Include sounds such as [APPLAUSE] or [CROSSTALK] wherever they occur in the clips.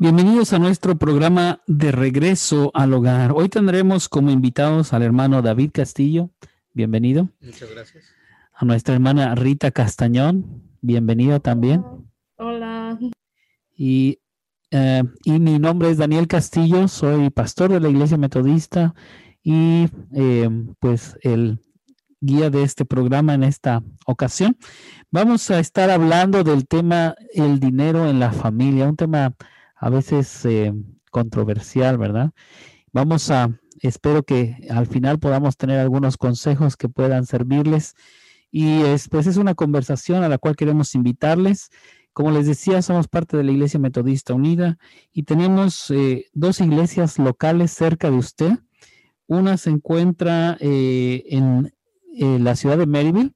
Bienvenidos a nuestro programa de regreso al hogar. Hoy tendremos como invitados al hermano David Castillo. Bienvenido. Muchas gracias. A nuestra hermana Rita Castañón. Bienvenida también. Hola. Y, eh, y mi nombre es Daniel Castillo. Soy pastor de la Iglesia Metodista y eh, pues el guía de este programa en esta ocasión. Vamos a estar hablando del tema el dinero en la familia, un tema a veces eh, controversial, ¿verdad? Vamos a, espero que al final podamos tener algunos consejos que puedan servirles. Y es, pues es una conversación a la cual queremos invitarles. Como les decía, somos parte de la Iglesia Metodista Unida y tenemos eh, dos iglesias locales cerca de usted. Una se encuentra eh, en la ciudad de Maryville,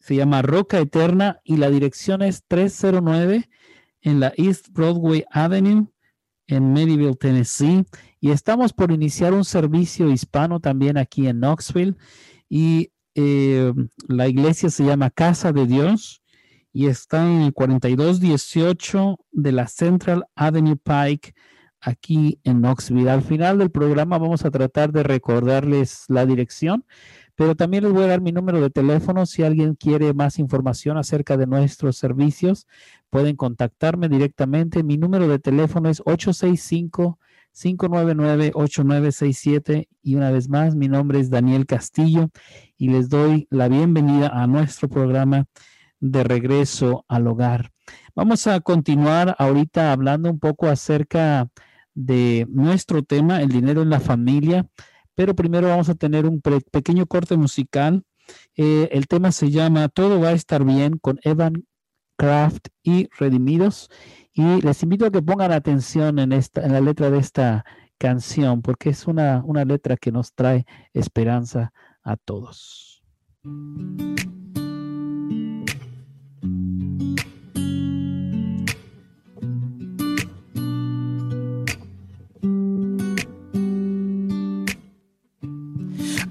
se llama Roca Eterna y la dirección es 309 en la East Broadway Avenue en Maryville, Tennessee. Y estamos por iniciar un servicio hispano también aquí en Knoxville. Y eh, la iglesia se llama Casa de Dios y está en el 4218 de la Central Avenue Pike aquí en Knoxville. Al final del programa vamos a tratar de recordarles la dirección, pero también les voy a dar mi número de teléfono si alguien quiere más información acerca de nuestros servicios. Pueden contactarme directamente. Mi número de teléfono es 865-599-8967 y una vez más, mi nombre es Daniel Castillo y les doy la bienvenida a nuestro programa de regreso al hogar. Vamos a continuar ahorita hablando un poco acerca de nuestro tema, el dinero en la familia. Pero primero vamos a tener un pequeño corte musical. Eh, el tema se llama Todo va a estar bien con Evan Craft y Redimidos. Y les invito a que pongan atención en, esta, en la letra de esta canción, porque es una, una letra que nos trae esperanza a todos.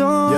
oh todo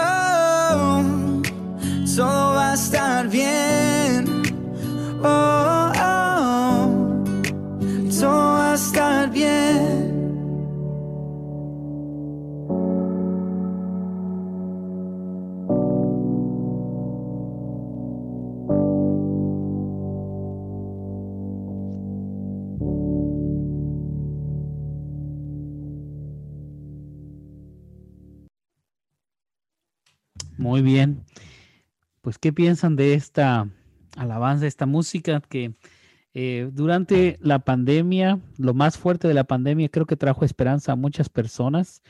todo va a estar bien. Oh, oh, oh, todo va a estar bien. Muy bien. Pues, ¿qué piensan de esta alabanza, esta música que eh, durante la pandemia, lo más fuerte de la pandemia, creo que trajo esperanza a muchas personas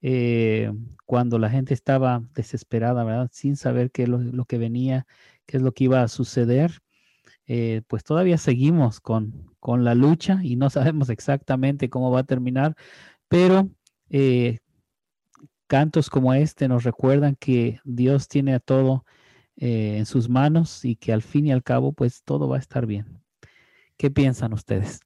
eh, cuando la gente estaba desesperada, ¿verdad? Sin saber qué es lo, que venía, qué es lo que iba a suceder. Eh, pues todavía seguimos con, con, la lucha y no sabemos exactamente cómo va a terminar, pero cantos como este nos recuerdan que Dios tiene a todo en sus manos y que al fin y al cabo, pues todo va a estar bien. ¿Qué piensan ustedes?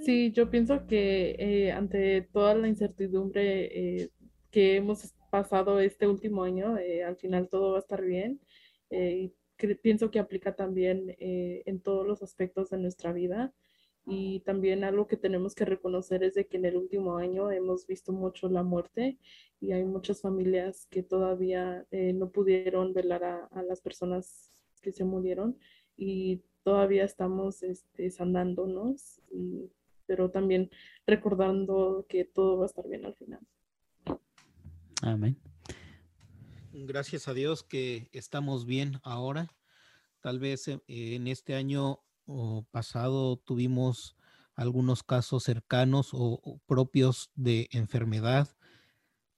Sí, yo pienso que eh, ante toda la incertidumbre eh, que hemos pasado este último año, eh, al final todo va a estar bien. y pienso que aplica también en todos los aspectos de nuestra vida. Y también algo que tenemos que reconocer es de que en el último año hemos visto mucho la muerte y hay muchas familias que todavía no pudieron velar a las personas que se murieron y todavía estamos este, sanándonos, pero también recordando que todo va a estar bien al final. Amén. Gracias a Dios que estamos bien ahora. Tal vez eh, en este año pasado tuvimos algunos casos cercanos o propios de enfermedad,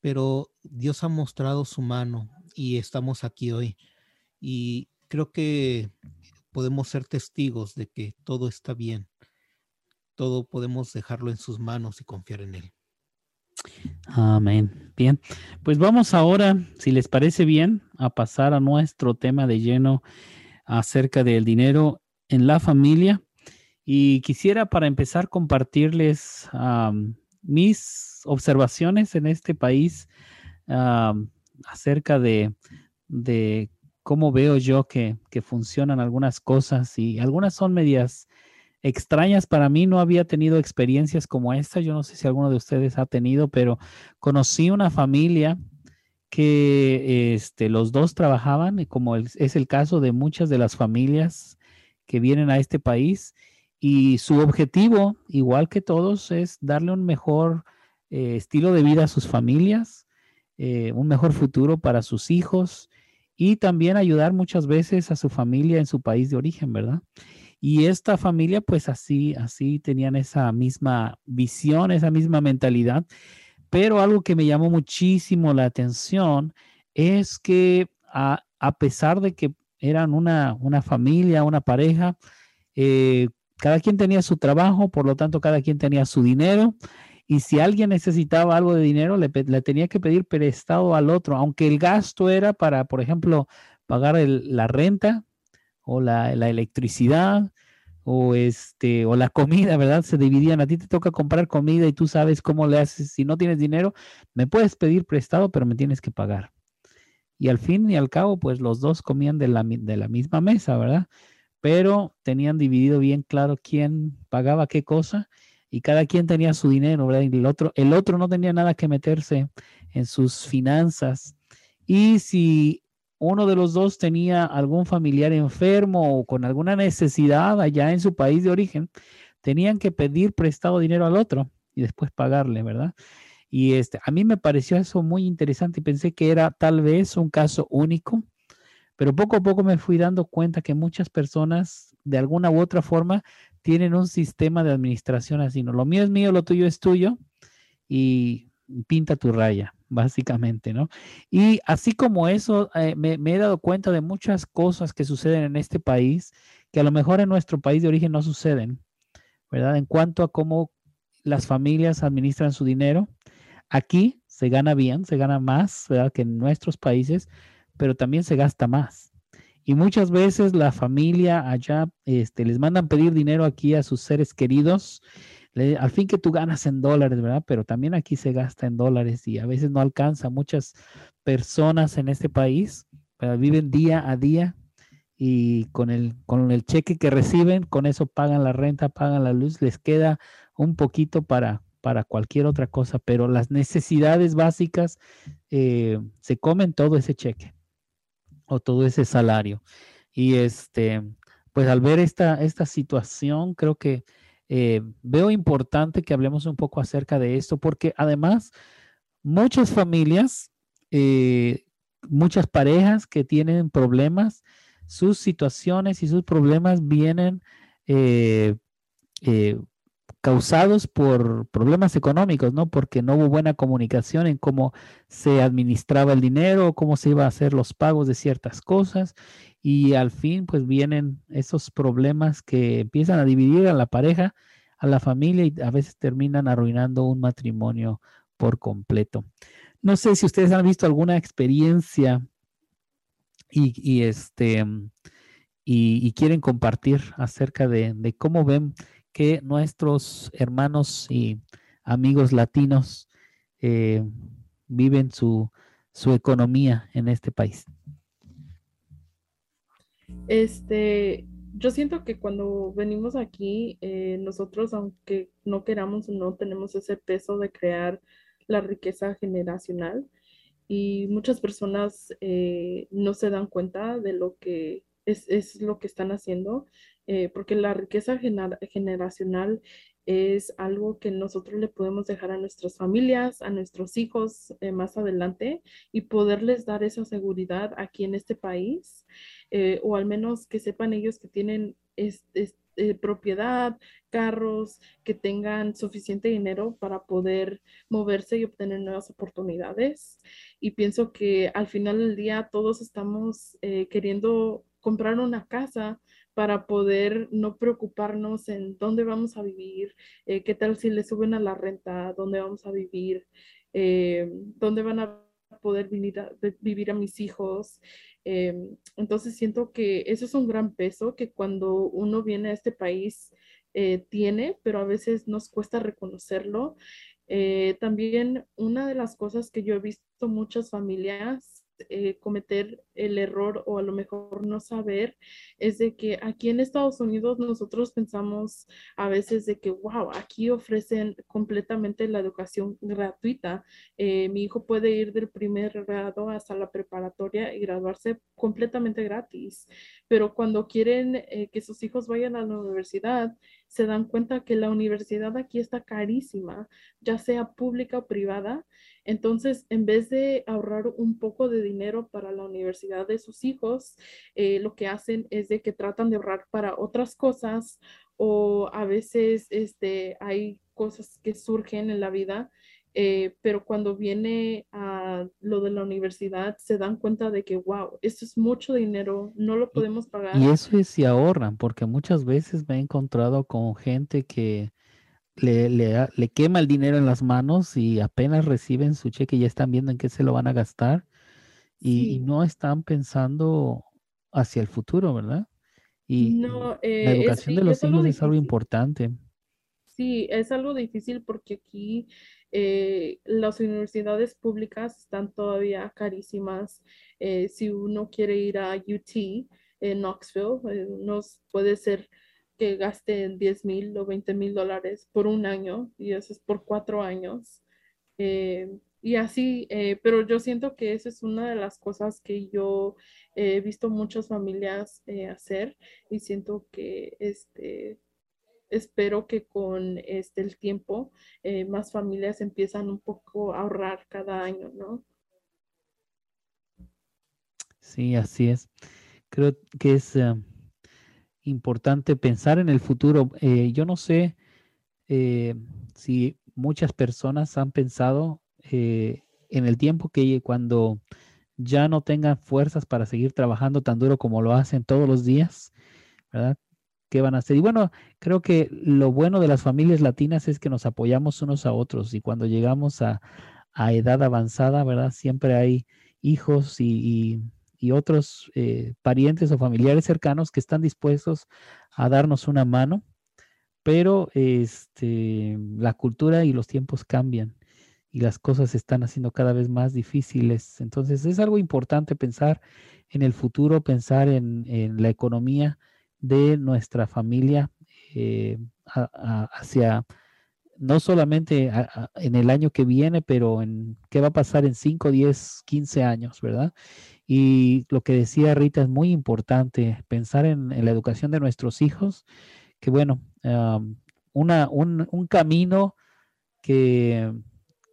pero Dios ha mostrado su mano y estamos aquí hoy. Y creo que podemos ser testigos de que todo está bien. Todo podemos dejarlo en sus manos y confiar en Él. Amén. Bien, pues vamos ahora, si les parece bien, a pasar a nuestro tema de lleno acerca del dinero en la familia. Y quisiera para empezar compartirles mis observaciones en este país acerca de, cómo veo yo que, funcionan algunas cosas y algunas son medias extrañas para mí. No había tenido experiencias como esta. Yo no sé si alguno de ustedes ha tenido, pero conocí una familia que este, los dos trabajaban, como es el caso de muchas de las familias que vienen a este país. Y su objetivo, igual que todos, es darle un mejor eh, estilo de vida a sus familias, eh, un mejor futuro para sus hijos y también ayudar muchas veces a su familia en su país de origen, ¿verdad? Y esta familia, pues así, así tenían esa misma visión, esa misma mentalidad. Pero algo que me llamó muchísimo la atención es que a, pesar de que eran una, una familia, una pareja, eh, cada quien tenía su trabajo, por lo tanto, cada quien tenía su dinero y si alguien necesitaba algo de dinero, le, tenía que pedir prestado al otro, aunque el gasto era para, por ejemplo, pagar la renta o la, electricidad o este o la comida, ¿verdad? Se dividían. A ti te toca comprar comida y tú sabes cómo le haces. Si no tienes dinero, me puedes pedir prestado, pero me tienes que pagar. Y al fin y al cabo, pues los dos comían de la, de la misma mesa, ¿verdad? Pero tenían dividido bien claro quién pagaba qué cosa y cada quien tenía su dinero, ¿verdad? Y el otro, el otro no tenía nada que meterse en sus finanzas. Y si uno de los dos tenía algún familiar enfermo o con alguna necesidad allá en su país de origen, tenían que pedir prestado dinero al otro y después pagarle, ¿verdad? Y este, a mí me pareció eso muy interesante y pensé que era tal vez un caso único, pero poco a poco me fui dando cuenta que muchas personas de alguna u otra forma tienen un sistema de administración así, ¿no? Lo mío es mío, lo tuyo es tuyo y pinta tu raya, básicamente, ¿no? Y así como eso, eh, me, he dado cuenta de muchas cosas que suceden en este país que a lo mejor en nuestro país de origen no suceden, ¿verdad? En cuanto a cómo las familias administran su dinero, aquí se gana bien, se gana más, ¿verdad? Que en nuestros países, pero también se gasta más. Y muchas veces la familia allá este, les mandan pedir dinero aquí a sus seres queridos, al fin que tú ganas en dólares, ¿verdad? Pero también aquí se gasta en dólares y a veces no alcanza. Muchas personas en este país viven día a día y con el, con el cheque que reciben, con eso pagan la renta, pagan la luz, les queda un poquito para, para cualquier otra cosa, pero las necesidades básicas eh, se comen todo ese cheque o todo ese salario. Y este, pues al ver esta, esta situación, creo que eh, veo importante que hablemos un poco acerca de esto, porque además muchas familias, eh, muchas parejas que tienen problemas, sus situaciones y sus problemas vienen eh, causados por problemas económicos, ¿no? Porque no hubo buena comunicación en cómo se administraba el dinero, cómo se iba a hacer los pagos de ciertas cosas y al fin pues vienen esos problemas que empiezan a dividir a la pareja, a la familia y a veces terminan arruinando un matrimonio por completo. No sé si ustedes han visto alguna experiencia y, este y, quieren compartir acerca de, cómo ven que nuestros hermanos y amigos latinos eh, viven su, su economía en este país. Este, yo siento que cuando venimos aquí, eh, nosotros, aunque no queramos o no, tenemos ese peso de crear la riqueza generacional y muchas personas eh, no se dan cuenta de lo que es, lo que están haciendo, eh, porque la riqueza generacional es algo que nosotros le podemos dejar a nuestras familias, a nuestros hijos más adelante y poderles dar esa seguridad aquí en este país. Eh, o al menos que sepan ellos que tienen eh, propiedad, carros, que tengan suficiente dinero para poder moverse y obtener nuevas oportunidades. Y pienso que al final del día todos estamos eh, queriendo comprar una casa para poder no preocuparnos en dónde vamos a vivir, qué tal si le suben a la renta, dónde vamos a vivir, dónde van a poder vivir a mis hijos. Em, entonces siento que eso es un gran peso que cuando uno viene a este país eh, tiene, pero a veces nos cuesta reconocerlo. Eh, también una de las cosas que yo he visto muchas familias eh, cometer el error o a lo mejor no saber es de que aquí en Estados Unidos nosotros pensamos a veces de que, wow, aquí ofrecen completamente la educación gratuita. Eh, mi hijo puede ir del primer grado hasta la preparatoria y graduarse completamente gratis, pero cuando quieren eh, que sus hijos vayan a la universidad, se dan cuenta que la universidad aquí está carísima, ya sea pública o privada. Entonces, en vez de ahorrar un poco de dinero para la universidad de sus hijos, eh, lo que hacen es de que tratan de ahorrar para otras cosas o a veces este, hay cosas que surgen en la vida, eh, pero cuando viene a lo de la universidad se dan cuenta de que, wow, esto es mucho dinero, no lo podemos pagar. Y eso es si ahorran, porque muchas veces me he encontrado con gente que le, le, quema el dinero en las manos y apenas reciben su cheque ya están viendo en qué se lo van a gastar y, no están pensando hacia el futuro, ¿verdad? Y la eh, educación de los hijos es algo importante. Sí, es algo difícil porque aquí eh, las universidades públicas están todavía carísimas. Eh, si uno quiere ir a UT en Knoxville, nos puede ser que gasten 10 mil o 20 mil dólares por un año y eso es por cuatro años. Eh, y así, eh, pero yo siento que esa es una de las cosas que yo he visto muchas familias eh, hacer y siento que este, espero que con este, el tiempo más familias empiezan un poco a ahorrar cada año, ¿no? Sí, así es. Creo que es importante pensar en el futuro. Eh, yo no sé eh, si muchas personas han pensado eh, en el tiempo que cuando ya no tengan fuerzas para seguir trabajando tan duro como lo hacen todos los días, ¿verdad? ¿Qué van a hacer? Y bueno, creo que lo bueno de las familias latinas es que nos apoyamos unos a otros y cuando llegamos a, edad avanzada, ¿verdad? Siempre hay hijos y y otros eh, parientes o familiares cercanos que están dispuestos a darnos una mano, pero este, la cultura y los tiempos cambian y las cosas se están haciendo cada vez más difíciles. Entonces es algo importante pensar en el futuro, pensar en, la economía de nuestra familia eh, hacia no solamente en el año que viene, pero en qué va a pasar en 5, 10, 15 años, ¿verdad? Y lo que decía Rita es muy importante, pensar en, la educación de nuestros hijos, que bueno, una, un, camino que,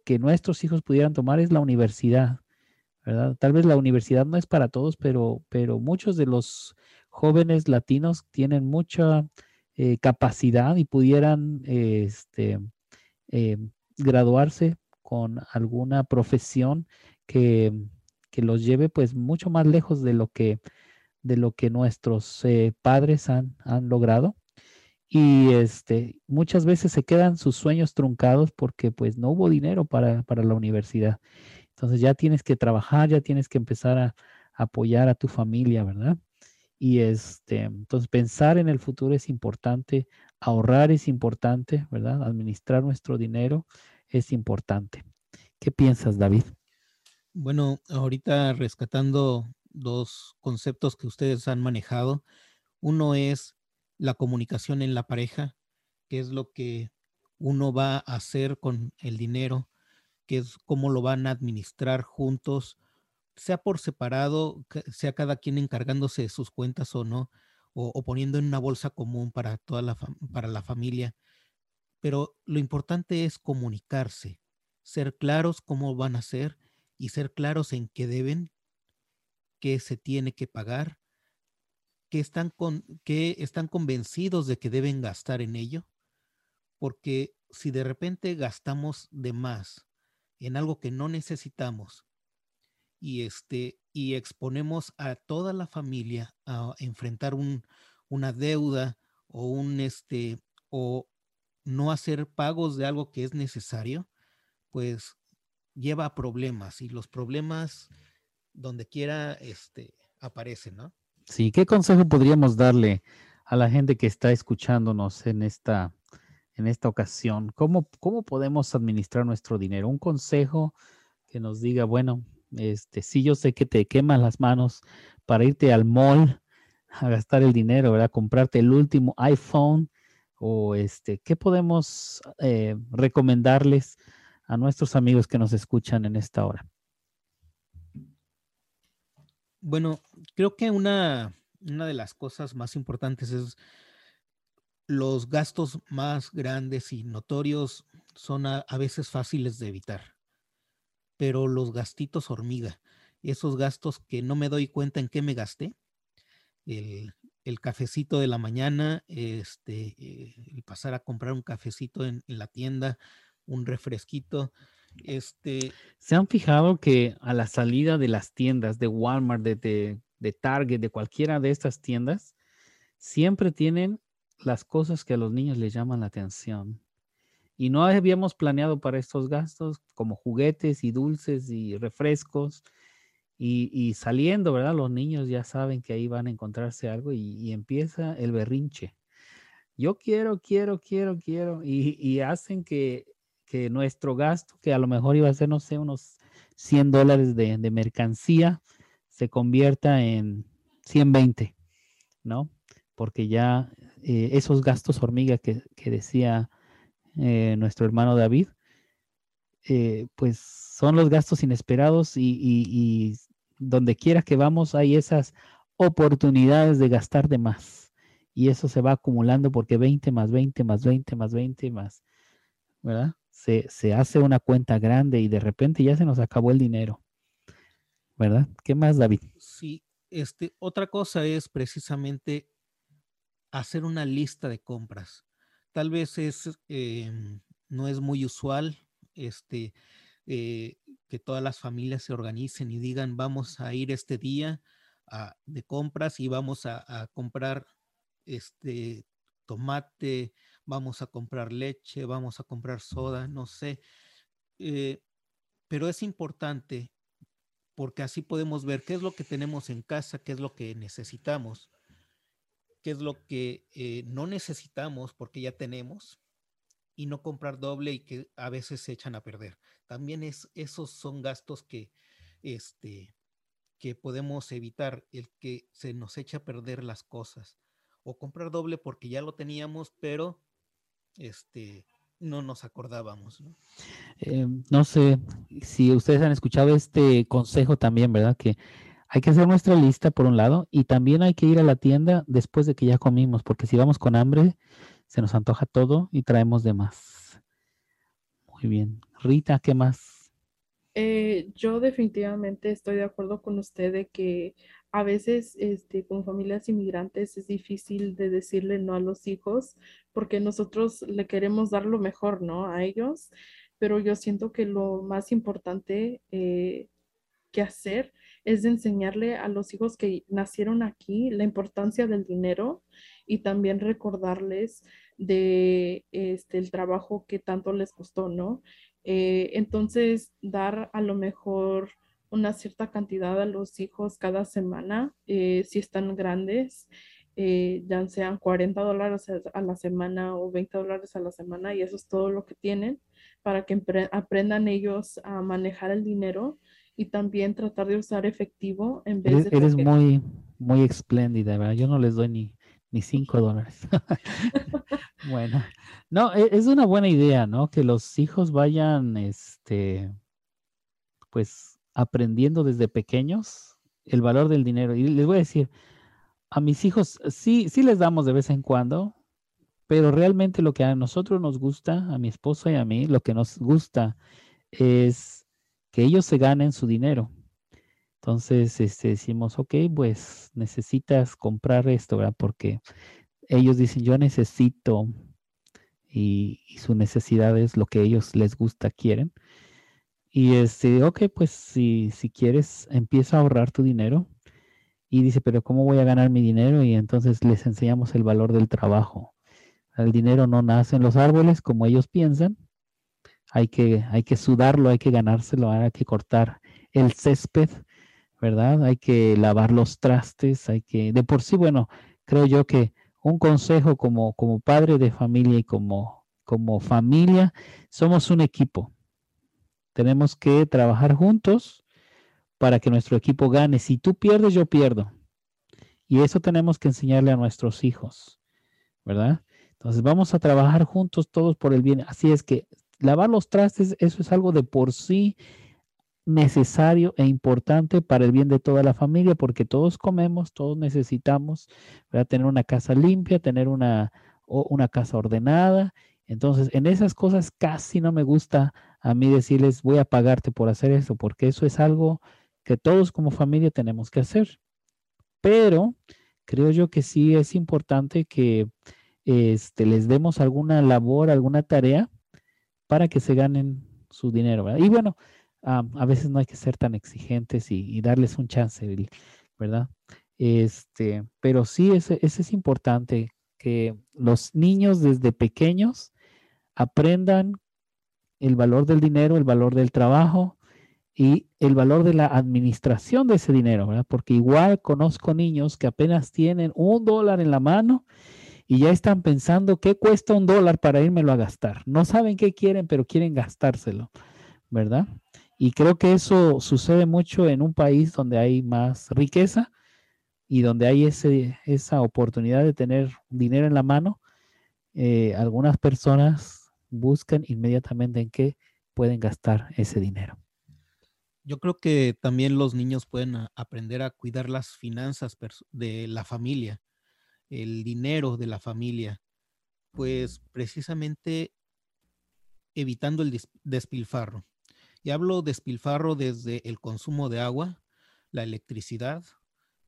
que nuestros hijos pudieran tomar es la universidad, ¿verdad? Tal vez la universidad no es para todos, pero, pero muchos de los jóvenes latinos tienen mucha eh, capacidad y pudieran este, eh, graduarse con alguna profesión que, los lleve pues mucho más lejos de lo que, de lo que nuestros eh, padres han, han logrado y este, muchas veces se quedan sus sueños truncados porque pues no hubo dinero para, la universidad. Entonces ya tienes que trabajar, ya tienes que empezar a, apoyar a tu familia, ¿verdad? Y este, entonces pensar en el futuro es importante, ahorrar es importante, ¿verdad? Administrar nuestro dinero es importante. ¿Qué piensas, David? Bueno, ahorita rescatando dos conceptos que ustedes han manejado. Uno es la comunicación en la pareja, qué es lo que uno va a hacer con el dinero, qué es cómo lo van a administrar juntos, sea por separado, sea cada quien encargándose de sus cuentas o no, o, poniendo en una bolsa común para toda la, para la familia. Pero lo importante es comunicarse, ser claros cómo van a ser y ser claros en qué deben, qué se tiene que pagar que están, con, que están convencidos de que deben gastar en ello, porque si de repente gastamos de más en algo que no necesitamos y, este, y exponemos a toda la familia a enfrentar un, una deuda o un este o no hacer pagos de algo que es necesario, pues lleva a problemas y los problemas donde quiera este aparecen, ¿no? Sí, ¿qué consejo podríamos darle a la gente que está escuchándonos en esta, en esta ocasión? ¿Cómo, ¿Cómo podemos administrar nuestro dinero? Un consejo que nos diga, bueno, este, sí, yo sé que te queman las manos para irte al mall a gastar el dinero, ¿verdad? Comprarte el último iPhone o este, ¿qué podemos eh, recomendarles a nuestros amigos que nos escuchan en esta hora? Bueno, creo que una, de las cosas más importantes es los gastos más grandes y notorios son a, veces fáciles de evitar, pero los gastitos hormiga, esos gastos que no me doy cuenta en qué me gasté, el, cafecito de la mañana, este, eh, el pasar a comprar un cafecito en la tienda, un refresquito, este, ¿Se han fijado que a la salida de las tiendas de Walmart, de, de, Target, de cualquiera de estas tiendas, siempre tienen las cosas que a los niños les llaman la atención? Y no habíamos planeado para estos gastos como juguetes y dulces y refrescos. Y, saliendo, ¿verdad? Los niños ya saben que ahí van a encontrarse algo y, empieza el berrinche. Yo quiero, quiero, quiero, quiero. y hacen que que nuestro gasto, que a lo mejor iba a ser, no sé, unos 100 dólares de, mercancía, se convierta en 120, ¿no? Porque ya eh, esos gastos hormiga que, decía eh, nuestro hermano David, eh, pues son los gastos inesperados y, donde quiera que vamos hay esas oportunidades de gastar de más. Y eso se va acumulando porque 20 más 20 más 20 más 20 más, ¿verdad? se, hace una cuenta grande y de repente ya se nos acabó el dinero. ¿Verdad? ¿Qué más, David? Sí, este, otra cosa es precisamente hacer una lista de compras. Tal vez es, em, no es muy usual este, eh, que todas las familias se organicen y digan, vamos a ir este día de compras y vamos a, a comprar este tomate, vamos a comprar leche, vamos a comprar soda, no sé. Eh, pero es importante porque así podemos ver qué es lo que tenemos en casa, qué es lo que necesitamos, qué es lo que eh, no necesitamos porque ya tenemos y no comprar doble y que a veces se echan a perder. También es, esos son gastos que, este, que podemos evitar, el que se nos echa a perder las cosas o comprar doble porque ya lo teníamos, pero este, no nos acordábamos. ¿no? Eh, no sé si ustedes han escuchado este consejo también, ¿verdad? Que hay que hacer nuestra lista por un lado y también hay que ir a la tienda después de que ya comimos, porque si vamos con hambre, se nos antoja todo y traemos de más. Muy bien. Rita, ¿qué más? Eh, yo definitivamente estoy de acuerdo con usted de que a veces este, con familias inmigrantes es difícil de decirle no a los hijos porque nosotros le queremos dar lo mejor, ¿no? A ellos, pero yo siento que lo más importante eh, que hacer es de enseñarle a los hijos que nacieron aquí la importancia del dinero y también recordarles de este, el trabajo que tanto les costó, ¿no? Eh, entonces, dar a lo mejor una cierta cantidad a los hijos cada semana, eh, si están grandes, eh, ya sean 40 dólares a la semana o 20 dólares a la semana, y eso es todo lo que tienen para que aprendan ellos a manejar el dinero y también tratar de usar efectivo en vez de... Eres muy, muy espléndida, ¿verdad? Yo no les doy ni, ni 5 dólares. [LAUGHS] bueno, no, e, es una buena idea, ¿no? Que los hijos vayan, este, pues, aprendiendo desde pequeños el valor del dinero. Y les voy a decir, a mis hijos sí, sí les damos de vez en cuando, pero realmente lo que a nosotros nos gusta, a mi esposa y a mí, lo que nos gusta es que ellos se ganen su dinero. Entonces, este, decimos, ok, pues necesitas comprar esto, ¿verdad? Porque ellos dicen, yo necesito y, su necesidad es lo que ellos les gusta, quieren. Y este, ok, pues si, si quieres, empieza a ahorrar tu dinero. Y dice, pero ¿cómo voy a ganar mi dinero? Y entonces les enseñamos el valor del trabajo. El dinero no nace en los árboles como ellos piensan, hay que, hay que sudarlo, hay que ganárselo, hay que cortar el césped, ¿verdad? Hay que lavar los trastes, hay que, de por sí, bueno, creo yo que un consejo como, como padre de familia y como, como familia, somos un equipo. Tenemos que trabajar juntos para que nuestro equipo gane. Si tú pierdes, yo pierdo. Y eso tenemos que enseñarle a nuestros hijos, ¿verdad? Entonces vamos a trabajar juntos todos por el bien. Así es que lavar los trastes, eso es algo de por sí necesario e importante para el bien de toda la familia, porque todos comemos, todos necesitamos tener una casa limpia, tener una, una casa ordenada. Entonces, en esas cosas casi no me gusta a mí decirles, voy a pagarte por hacer eso, porque eso es algo que todos como familia tenemos que hacer. Pero creo yo que sí es importante que este, les demos alguna labor, alguna tarea para que se ganen su dinero. Y bueno, a veces no hay que ser tan exigentes y, darles un chance, ¿verdad? Este, pero sí, ese, es importante que los niños desde pequeños aprendan el valor del dinero, el valor del trabajo y el valor de la administración de ese dinero, ¿verdad? Porque igual conozco niños que apenas tienen un dólar en la mano y ya están pensando qué cuesta un dólar para írmelo a gastar. No saben qué quieren, pero quieren gastárselo, ¿verdad? Y creo que eso sucede mucho en un país donde hay más riqueza y donde hay ese, esa oportunidad de tener dinero en la mano. Eh, algunas personas buscan inmediatamente en qué pueden gastar ese dinero. Yo creo que también los niños pueden aprender a cuidar las finanzas de la familia el dinero de la familia, pues precisamente evitando el despilfarro. Y hablo despilfarro desde el consumo de agua, la electricidad,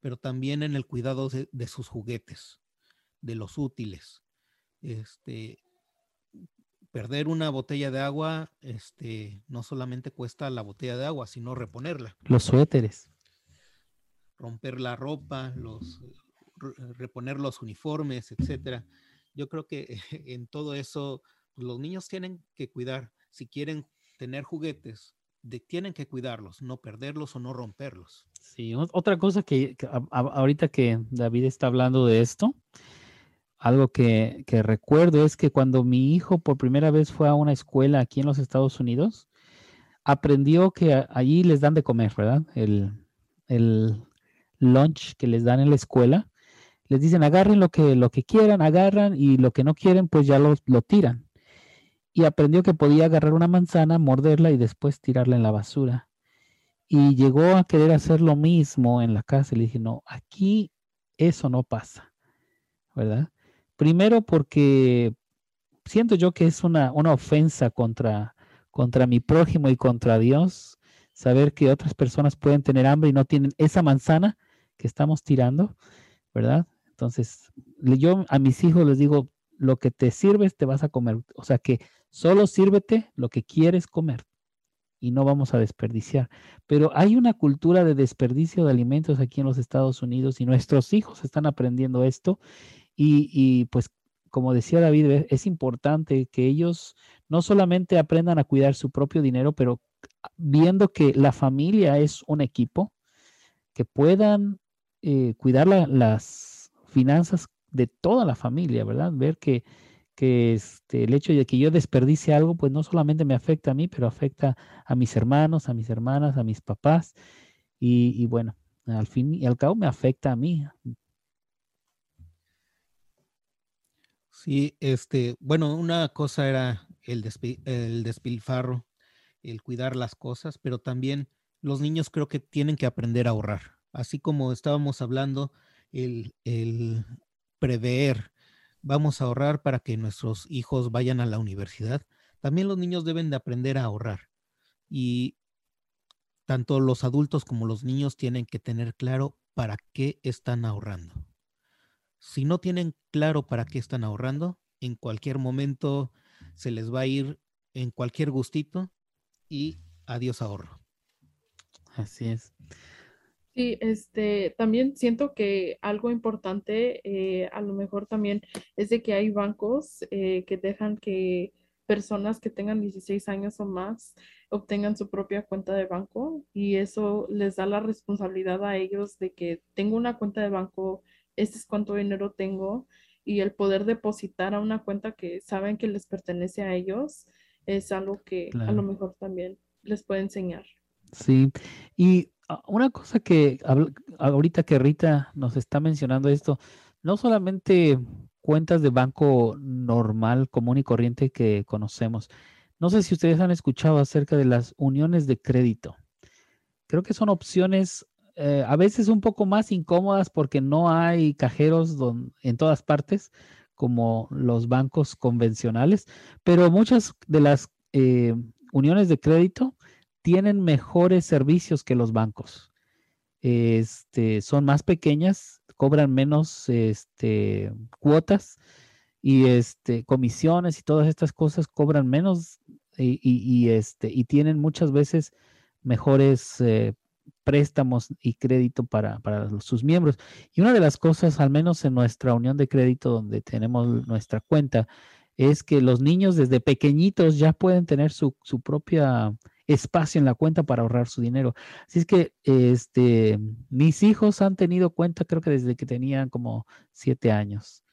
pero también en el cuidado de, sus juguetes, de los útiles. Este, perder una botella de agua, este, no solamente cuesta la botella de agua, sino reponerla. Los suéteres. Romper la ropa, los, reponer los uniformes, etcétera. Yo creo que [LAUGHS] en todo eso pues, los niños tienen que cuidar, si quieren tener juguetes, tienen que cuidarlos, no perderlos o no romperlos. Sí, otra cosa que, ahorita que David está hablando de esto, algo que, recuerdo es que cuando mi hijo por primera vez fue a una escuela aquí en los Estados Unidos, aprendió que allí les dan de comer, ¿verdad? El lunch que les dan en la escuela les dicen agarren lo que, lo que quieran, agarran y lo que no quieren, pues ya lo, lo tiran. Y aprendió que podía agarrar una manzana, morderla y después tirarla en la basura. Y llegó a querer hacer lo mismo en la casa. Le dije, no, aquí eso no pasa, ¿verdad? Primero porque siento yo que es una, una ofensa contra, contra mi prójimo y contra Dios, saber que otras personas pueden tener hambre y no tienen esa manzana que estamos tirando, ¿verdad? Entonces, yo a mis hijos les digo, lo que te sirves te vas a comer. O sea que solo sírvete lo que quieres comer y no vamos a desperdiciar. Pero hay una cultura de desperdicio de alimentos aquí en los Estados Unidos y nuestros hijos están aprendiendo esto y, pues como decía David, es importante que ellos no solamente aprendan a cuidar su propio dinero, pero viendo que la familia es un equipo, que puedan eh, cuidar las finanzas de toda la familia, ¿verdad? Ver que, que este, el hecho de que yo desperdicie algo, pues no solamente me afecta a mí, pero afecta a mis hermanos, a mis hermanas, a mis papás. Y, bueno, al fin y al cabo me afecta a mí. Sí, este, bueno, una cosa era el, el despilfarro, el cuidar las cosas, pero también los niños creo que tienen que aprender a ahorrar. Así como estábamos hablando, el, prever, vamos a ahorrar para que nuestros hijos vayan a la universidad, también los niños deben de aprender a ahorrar. Y tanto los adultos como los niños tienen que tener claro para qué están ahorrando. Si no tienen claro para qué están ahorrando, en cualquier momento se les va a ir en cualquier gustito y adiós ahorro. Así es. Sí, este, también siento que algo importante, eh, a lo mejor también es de que hay bancos eh, que dejan que personas que tengan 16 años o más obtengan su propia cuenta de banco y eso les da la responsabilidad a ellos de que tengo una cuenta de banco, este es cuánto dinero tengo y el poder depositar a una cuenta que saben que les pertenece a ellos es algo que a lo mejor también les puede enseñar. Sí, y una cosa que ahorita que Rita nos está mencionando esto, no solamente cuentas de banco normal, común y corriente que conocemos. No sé si ustedes han escuchado acerca de las uniones de crédito. Creo que son opciones eh, a veces un poco más incómodas porque no hay cajeros en todas partes como los bancos convencionales, pero muchas de las eh, uniones de crédito tienen mejores servicios que los bancos. Este, son más pequeñas, cobran menos este, cuotas y este, comisiones y todas estas cosas cobran menos y, este, y tienen muchas veces mejores eh, préstamos y crédito para, para, sus miembros. Y una de las cosas, al menos en nuestra unión de crédito donde tenemos nuestra cuenta, es que los niños desde pequeñitos ya pueden tener su, su propia espacio en la cuenta para ahorrar su dinero. Así es que este, mis hijos han tenido cuenta, creo que desde que tenían como siete años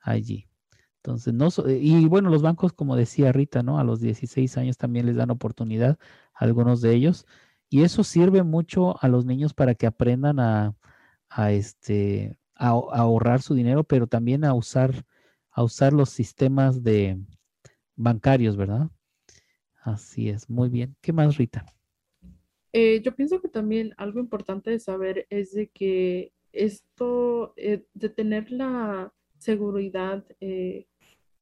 allí. Entonces, no, y bueno, los bancos, como decía Rita, ¿no? A los 16 años también les dan oportunidad a algunos de ellos. Y eso sirve mucho a los niños para que aprendan a, este, a, ahorrar su dinero, pero también a usar, a usar los sistemas de bancarios, ¿verdad? Así es, muy bien. ¿Qué más, Rita? Eh, yo pienso que también algo importante de saber es de que esto, eh, de tener la seguridad eh,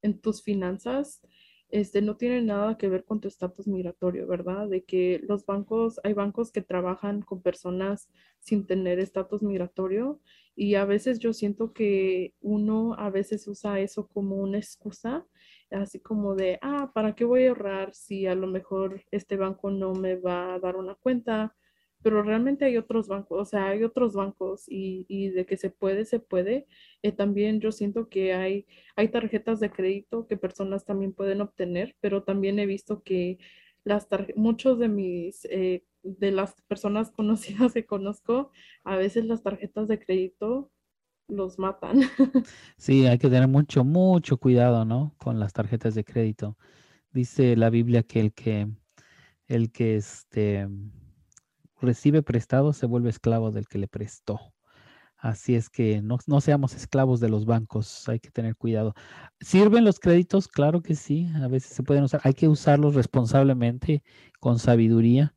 en tus finanzas, este, no tiene nada que ver con tu estatus migratorio, ¿verdad? De que los bancos, hay bancos que trabajan con personas sin tener estatus migratorio y a veces yo siento que uno a veces usa eso como una excusa así como de, ah, ¿para qué voy a ahorrar si a lo mejor este banco no me va a dar una cuenta? Pero realmente hay otros bancos, o sea, hay otros bancos y, de que se puede, se puede. Eh, también yo siento que hay, hay tarjetas de crédito que personas también pueden obtener, pero también he visto que las muchos de mis, eh, de las personas [LAUGHS] conocidas que conozco, a veces las tarjetas de crédito los matan. [LAUGHS] Sí, hay que tener mucho, mucho cuidado, ¿no? Con las tarjetas de crédito. Dice la Biblia que el que, el que este, recibe prestado se vuelve esclavo del que le prestó. Así es que no, no, seamos esclavos de los bancos, hay que tener cuidado. ¿Sirven los créditos? Claro que sí, a veces se pueden usar, hay que usarlos responsablemente, con sabiduría.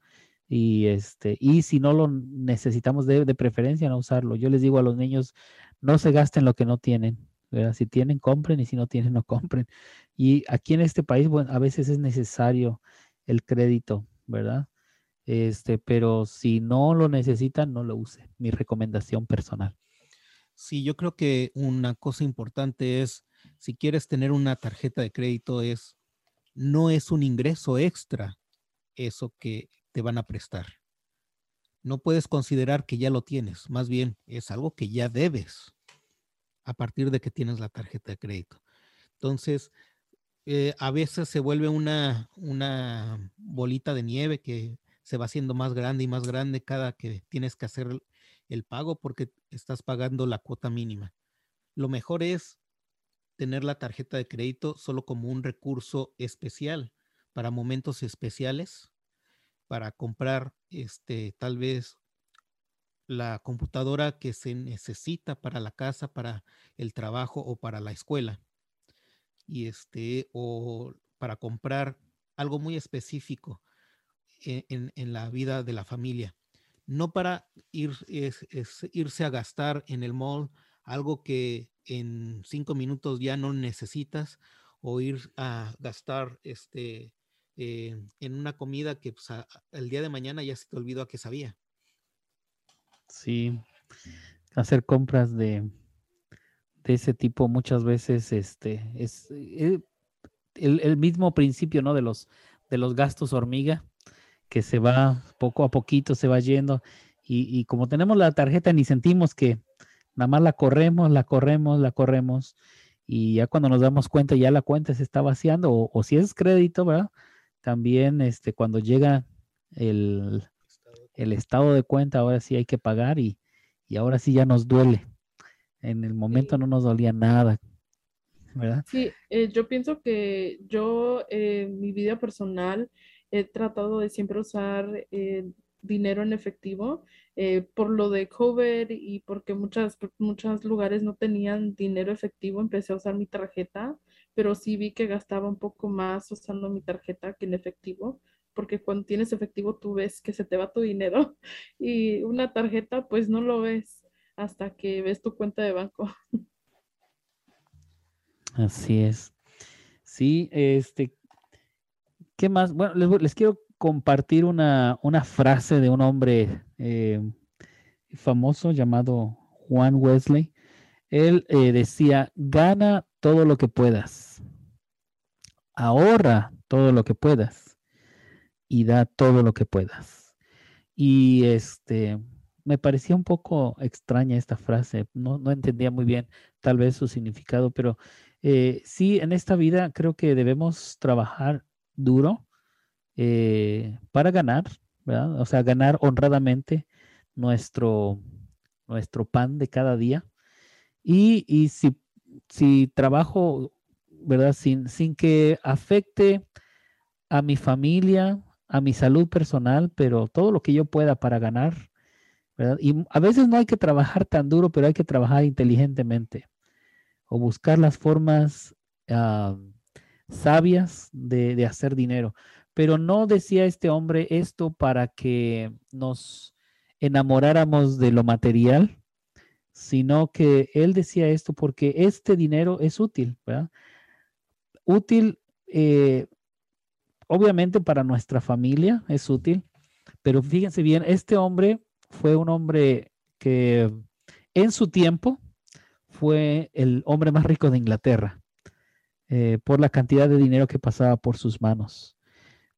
Y este, y si no lo necesitamos de, de preferencia, no usarlo. Yo les digo a los niños, no se gasten lo que no tienen. Si tienen, compren y si no tienen, no compren. Y aquí en este país, bueno, a veces es necesario el crédito, ¿verdad? Este, pero si no lo necesitan, no lo use. Mi recomendación personal. Sí, yo creo que una cosa importante es, si quieres tener una tarjeta de crédito, es, no es un ingreso extra eso que te van a prestar. No puedes considerar que ya lo tienes, más bien es algo que ya debes a partir de que tienes la tarjeta de crédito. Entonces, eh, a veces se vuelve una, una bolita de nieve que se va haciendo más grande y más grande cada que tienes que hacer el pago porque estás pagando la cuota mínima. Lo mejor es tener la tarjeta de crédito solo como un recurso especial para momentos especiales, para comprar este tal vez la computadora que se necesita para la casa, para el trabajo o para la escuela. Y este, o para comprar algo muy específico e, en, la vida de la familia. No para ir, irse a gastar en el mall algo que en cinco minutos ya no necesitas o ir a gastar este, eh, en una comida que pues, el día de mañana ya se te olvidó a qué sabía. Sí, hacer compras de, de ese tipo muchas veces este, es eh, el, mismo principio ¿no? de, los, de los gastos hormiga, que se va poco a poquito, se va yendo. Y, y como tenemos la tarjeta, ni sentimos que nada más la corremos, la corremos, la corremos. Y ya cuando nos damos cuenta, ya la cuenta se está vaciando. O, o si es crédito, ¿verdad? También este, cuando llega el, el estado de cuenta, ahora sí hay que pagar y, ahora sí ya nos duele. En el momento no nos dolía nada, ¿verdad? Sí, eh, yo pienso que yo en mi vida personal he tratado de siempre usar eh, dinero en efectivo eh, por lo de COVID y porque muchas, muchos lugares no tenían dinero efectivo, empecé a usar mi tarjeta, pero sí vi que gastaba un poco más usando mi tarjeta que en efectivo porque cuando tienes efectivo tú ves que se te va tu dinero [LAUGHS] y una tarjeta pues no lo ves hasta que ves tu cuenta de banco. [LAUGHS] Así es. Sí, este, ¿qué más? Bueno, les, quiero compartir una, frase de un hombre eh, famoso llamado Juan Wesley. Él eh, decía, gana todo lo que puedas, ahorra todo lo que puedas y da todo lo que puedas. Y este, me parecía un poco extraña esta frase, no, no entendía muy bien tal vez su significado, pero eh, sí, en esta vida creo que debemos trabajar duro eh, para ganar, ¿verdad? O sea, ganar honradamente nuestro, nuestro pan de cada día. Y, y si, si trabajo, ¿verdad? Sin, sin que afecte a mi familia, a mi salud personal, pero todo lo que yo pueda para ganar, ¿verdad? Y a veces no hay que trabajar tan duro, pero hay que trabajar inteligentemente o buscar las formas sabias de, hacer dinero. Pero no decía este hombre esto para que nos enamoráramos de lo material, sino que él decía esto porque este dinero es útil. Útil eh, obviamente para nuestra familia es útil, pero fíjense bien, este hombre fue un hombre que en su tiempo fue el hombre más rico de Inglaterra eh, por la cantidad de dinero que pasaba por sus manos.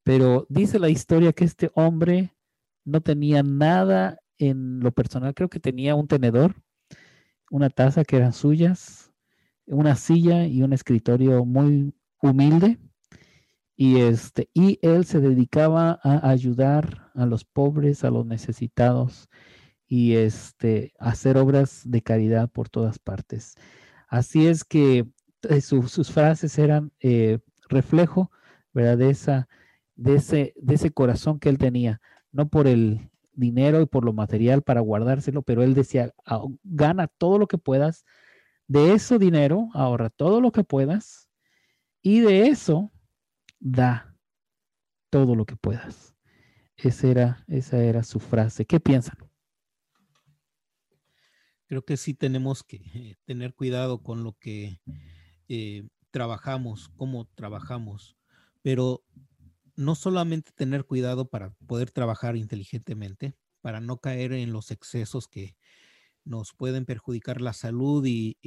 Pero dice la historia que este hombre no tenía nada en lo personal, creo que tenía un tenedor, una taza que eran suyas, una silla y un escritorio muy humilde y, este, y él se dedicaba a ayudar a los pobres, a los necesitados y este, hacer obras de caridad por todas partes. Así es que eh, sus frases eran eh, reflejo ¿verdad? De, esa, de, ese, de ese corazón que él tenía, no por el dinero y por lo material para guardárselo, pero él decía, gana todo lo que puedas, de eso dinero, ahorra todo lo que puedas, y de eso da todo lo que puedas. Esa era, esa era su frase. ¿Qué piensan? Creo que sí tenemos que eh, tener cuidado con lo que eh, trabajamos, cómo trabajamos, pero no solamente tener cuidado para poder trabajar inteligentemente, para no caer en los excesos que nos pueden perjudicar la salud y,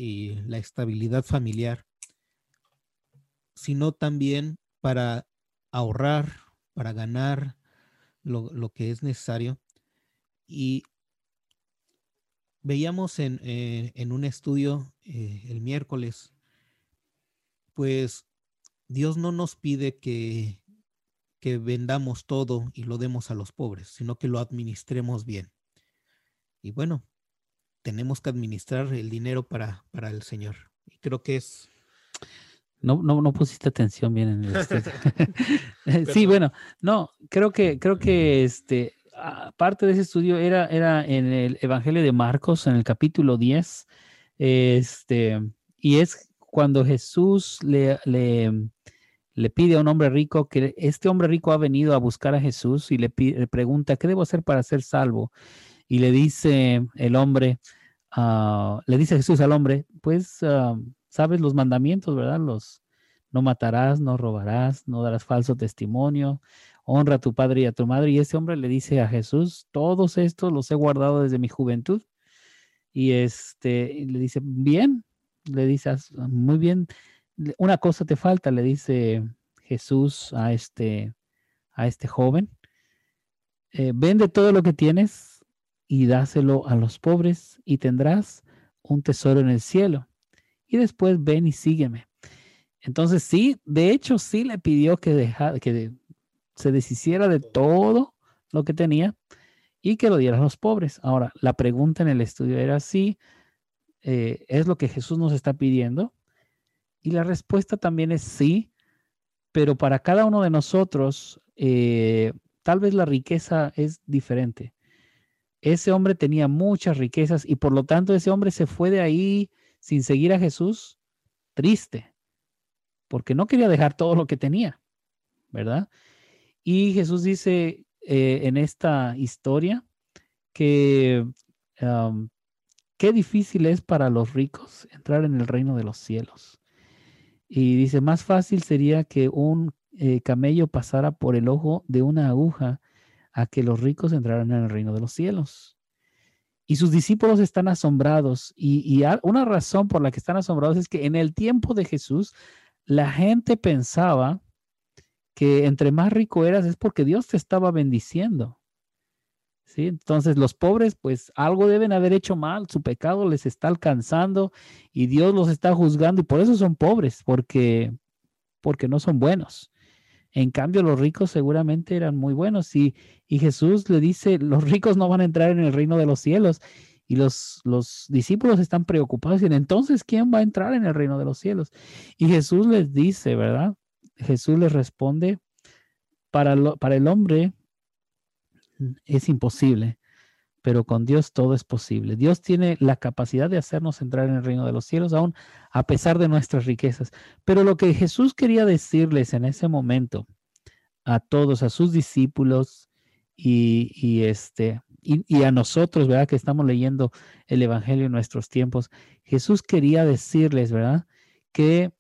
la estabilidad familiar, sino también para ahorrar, para ganar lo, que es necesario. Y veíamos en, eh, un estudio eh, el miércoles, pues Dios no nos pide que, que vendamos todo y lo demos a los pobres, sino que lo administremos bien. Y bueno, tenemos que administrar el dinero para, para el Señor. Y creo que es... No, no, no pusiste atención bien en el [LAUGHS] [LAUGHS] sí, bueno, no, creo que, creo que este, parte de ese estudio era, era en el Evangelio de Marcos, en el capítulo 10, este, y es cuando Jesús le, le, le pide a un hombre rico que este hombre rico ha venido a buscar a Jesús y le, le pregunta, ¿qué debo hacer para ser salvo? Y le dice el hombre, uh, le dice Jesús al hombre, pues uh, sabes los mandamientos, ¿verdad? Los no matarás, no robarás, no darás falso testimonio, honra a tu padre y a tu madre. Y ese hombre le dice a Jesús, todos estos los he guardado desde mi juventud. Y este le dice, bien, le dice, muy bien, una cosa te falta, le dice Jesús a este, a este joven. Eh, vende todo lo que tienes y dáselo a los pobres y tendrás un tesoro en el cielo. Y después ven y sígueme. Entonces sí, de hecho sí le pidió que, deja, que se deshiciera de todo lo que tenía y que lo diera a los pobres. Ahora, la pregunta en el estudio era si eh, es lo que Jesús nos está pidiendo y la respuesta también es sí, pero para cada uno de nosotros, eh, tal vez la riqueza es diferente. Ese hombre tenía muchas riquezas y por lo tanto ese hombre se fue de ahí sin seguir a Jesús triste, porque no quería dejar todo lo que tenía, ¿verdad? Y Jesús dice eh, en esta historia que qué difícil es para los ricos entrar en el reino de los cielos. Y dice, más fácil sería que un eh, camello pasara por el ojo de una aguja a que los ricos entraran en el reino de los cielos. Y sus discípulos están asombrados. Y, y una razón por la que están asombrados es que en el tiempo de Jesús, la gente pensaba que entre más rico eras es porque Dios te estaba bendiciendo. Entonces los pobres pues algo deben haber hecho mal, su pecado les está alcanzando y Dios los está juzgando y por eso son pobres, porque, porque no son buenos. En cambio los ricos seguramente eran muy buenos y, y Jesús le dice, los ricos no van a entrar en el reino de los cielos. Y los, los discípulos están preocupados y entonces, ¿quién va a entrar en el reino de los cielos? Y Jesús les dice, ¿verdad? Jesús les responde, para, lo, para el hombre es imposible, pero con Dios todo es posible. Dios tiene la capacidad de hacernos entrar en el reino de los cielos, aún a pesar de nuestras riquezas. Pero lo que Jesús quería decirles en ese momento a todos, a sus discípulos y, este, y, a nosotros, ¿verdad? Que estamos leyendo el Evangelio en nuestros tiempos, Jesús quería decirles, ¿verdad? Que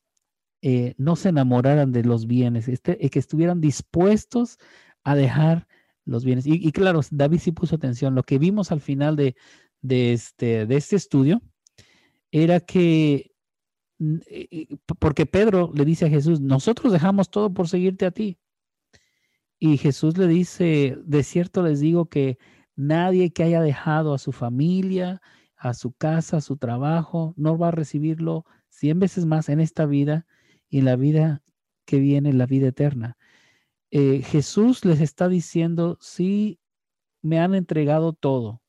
eh, no se enamoraran de los bienes, este, que estuvieran dispuestos a dejar los bienes. Y, claro, David sí puso atención. Lo que vimos al final de, este, de este estudio era que, eh, porque Pedro le dice a Jesús, nosotros dejamos todo por seguirte a ti. Y Jesús le dice, de cierto les digo que nadie que haya dejado a su familia, a su casa, a su trabajo, no va a recibirlo cien veces más en esta vida y en la vida que viene, la vida eterna. Eh, Jesús les está diciendo, sí, me han entregado todo,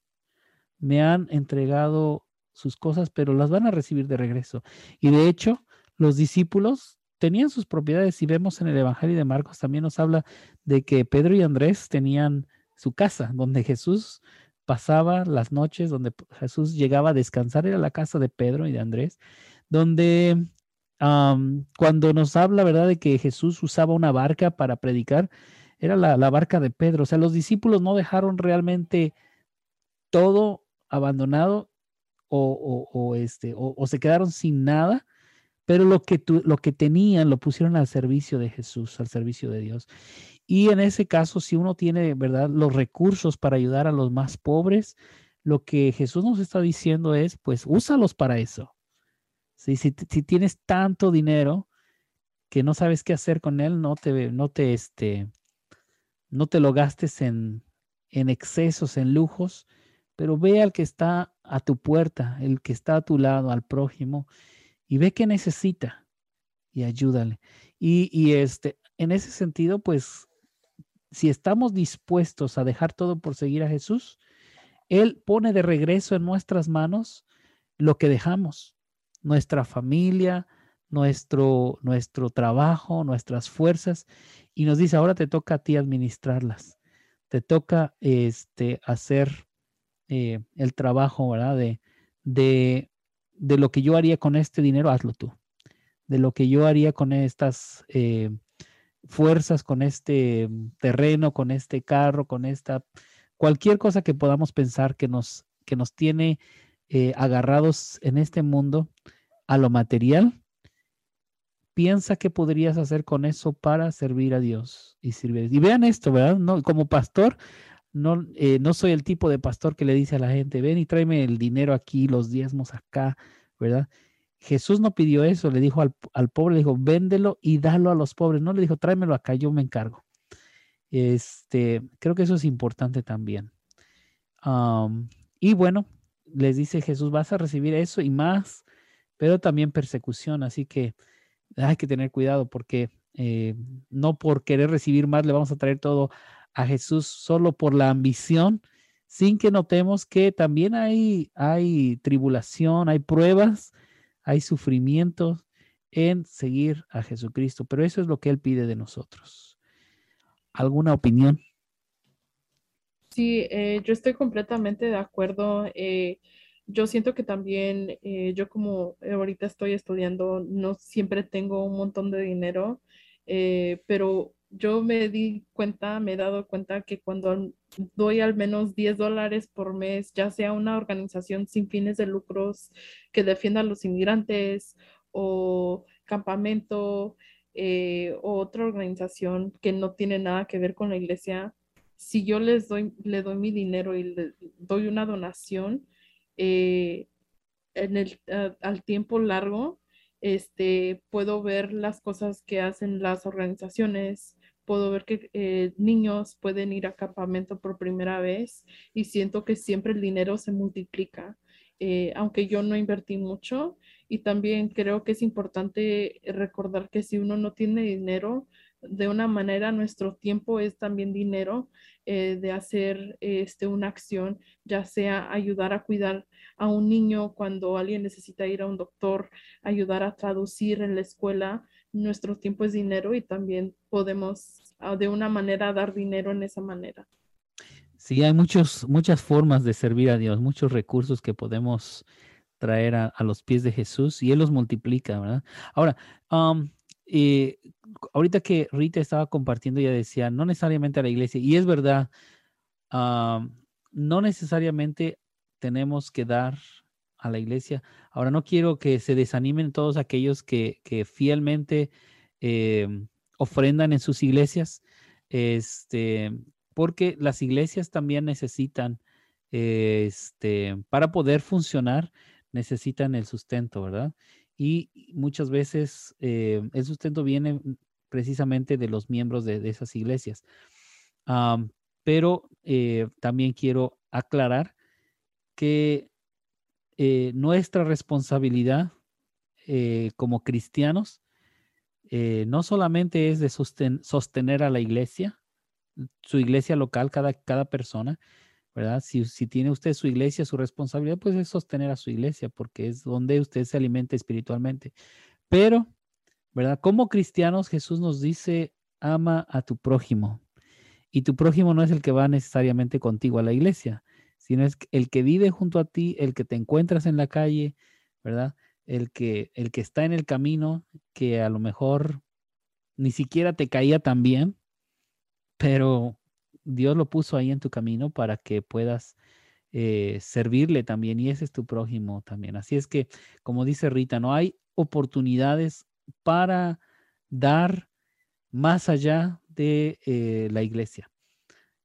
me han entregado sus cosas, pero las van a recibir de regreso. Y de hecho, los discípulos tenían sus propiedades y vemos en el Evangelio de Marcos también nos habla de que Pedro y Andrés tenían su casa, donde Jesús pasaba las noches, donde Jesús llegaba a descansar, era la casa de Pedro y de Andrés, donde cuando nos habla, ¿verdad?, de que Jesús usaba una barca para predicar, era la, barca de Pedro. O sea, los discípulos no dejaron realmente todo abandonado o, este, o, se quedaron sin nada, pero lo que, lo que tenían lo pusieron al servicio de Jesús, al servicio de Dios. Y en ese caso, si uno tiene, ¿verdad?, los recursos para ayudar a los más pobres, lo que Jesús nos está diciendo es, pues, úsalos para eso. Si, si, tienes tanto dinero que no sabes qué hacer con él, no te, no te, este, no te lo gastes en, en excesos, en lujos, pero ve al que está a tu puerta, el que está a tu lado, al prójimo, y ve qué necesita y ayúdale. Y, y este, en ese sentido, pues si estamos dispuestos a dejar todo por seguir a Jesús, Él pone de regreso en nuestras manos lo que dejamos, nuestra familia, nuestro, nuestro trabajo, nuestras fuerzas, y nos dice, ahora te toca a ti administrarlas, te toca este, hacer eh, el trabajo, ¿verdad? De, de, de, lo que yo haría con este dinero, hazlo tú. De lo que yo haría con estas... Eh, fuerzas con este terreno, con este carro, con esta, cualquier cosa que podamos pensar que nos, que nos tiene eh, agarrados en este mundo a lo material, piensa qué podrías hacer con eso para servir a Dios y servir. Y vean esto, ¿verdad? No, como pastor, no, eh, no soy el tipo de pastor que le dice a la gente, ven y tráeme el dinero aquí, los diezmos acá, ¿verdad? Jesús no pidió eso, le dijo al, pobre, le dijo, véndelo y dalo a los pobres. No le dijo, tráemelo acá, yo me encargo. Este, creo que eso es importante también. y bueno, les dice Jesús, vas a recibir eso y más, pero también persecución. Así que hay que tener cuidado porque eh, no por querer recibir más le vamos a traer todo a Jesús solo por la ambición, sin que notemos que también hay, hay tribulación, hay pruebas hay sufrimiento en seguir a Jesucristo, pero eso es lo que Él pide de nosotros. ¿Alguna opinión? Sí, eh, yo estoy completamente de acuerdo. Eh, yo siento que también eh, yo como ahorita estoy estudiando, no siempre tengo un montón de dinero, pero yo me di cuenta, me he dado cuenta que cuando doy al menos 10 dólares por mes, ya sea una organización sin fines de lucros que defienda a los inmigrantes o campamento eh, o otra organización que no tiene nada que ver con la iglesia, si yo les doy, le doy mi dinero y le doy una donación, eh, en el, al tiempo largo, este, puedo ver las cosas que hacen las organizaciones, puedo ver que eh, niños pueden ir a campamento por primera vez y siento que siempre el dinero se multiplica, eh, aunque yo no invertí mucho. Y también creo que es importante recordar que si uno no tiene dinero, de una manera nuestro tiempo es también dinero eh, de hacer este, una acción, ya sea ayudar a cuidar a un niño cuando alguien necesita ir a un doctor, ayudar a traducir en la escuela, nuestro tiempo es dinero y también podemos ah, de una manera dar dinero en esa manera. Sí, hay muchos, muchas formas de servir a Dios, muchos recursos que podemos traer a, los pies de Jesús y Él los multiplica, ¿verdad? Ahora, um, eh, ahorita que Rita estaba compartiendo, ella decía, no necesariamente a la iglesia, y es verdad, um, no necesariamente tenemos que dar a la iglesia. Ahora no quiero que se desanimen todos aquellos que, fielmente em, ofrendan en sus iglesias, este, porque las iglesias también necesitan, este, para poder funcionar, necesitan el sustento, ¿verdad? Y muchas veces eh, el sustento viene precisamente de los miembros de, esas iglesias. pero eh, también quiero aclarar que eh, nuestra responsabilidad como cristianos no solamente es de sostener a la iglesia, su iglesia local, cada, cada persona, ¿verdad? Si, tiene usted su iglesia, su responsabilidad, pues es sostener a su iglesia, porque es donde usted se alimenta espiritualmente. Pero, ¿verdad? Como cristianos, Jesús nos dice, ama a tu prójimo. Y tu prójimo no es el que va necesariamente contigo a la iglesia sino es el que vive junto a ti, el que te encuentras en la calle, ¿verdad? El que, el que está en el camino, que a lo mejor ni siquiera te caía tan bien, pero Dios lo puso ahí en tu camino para que puedas eh, servirle también y ese es tu prójimo también. Así es que, como dice Rita, no hay oportunidades para dar más allá de eh, la iglesia.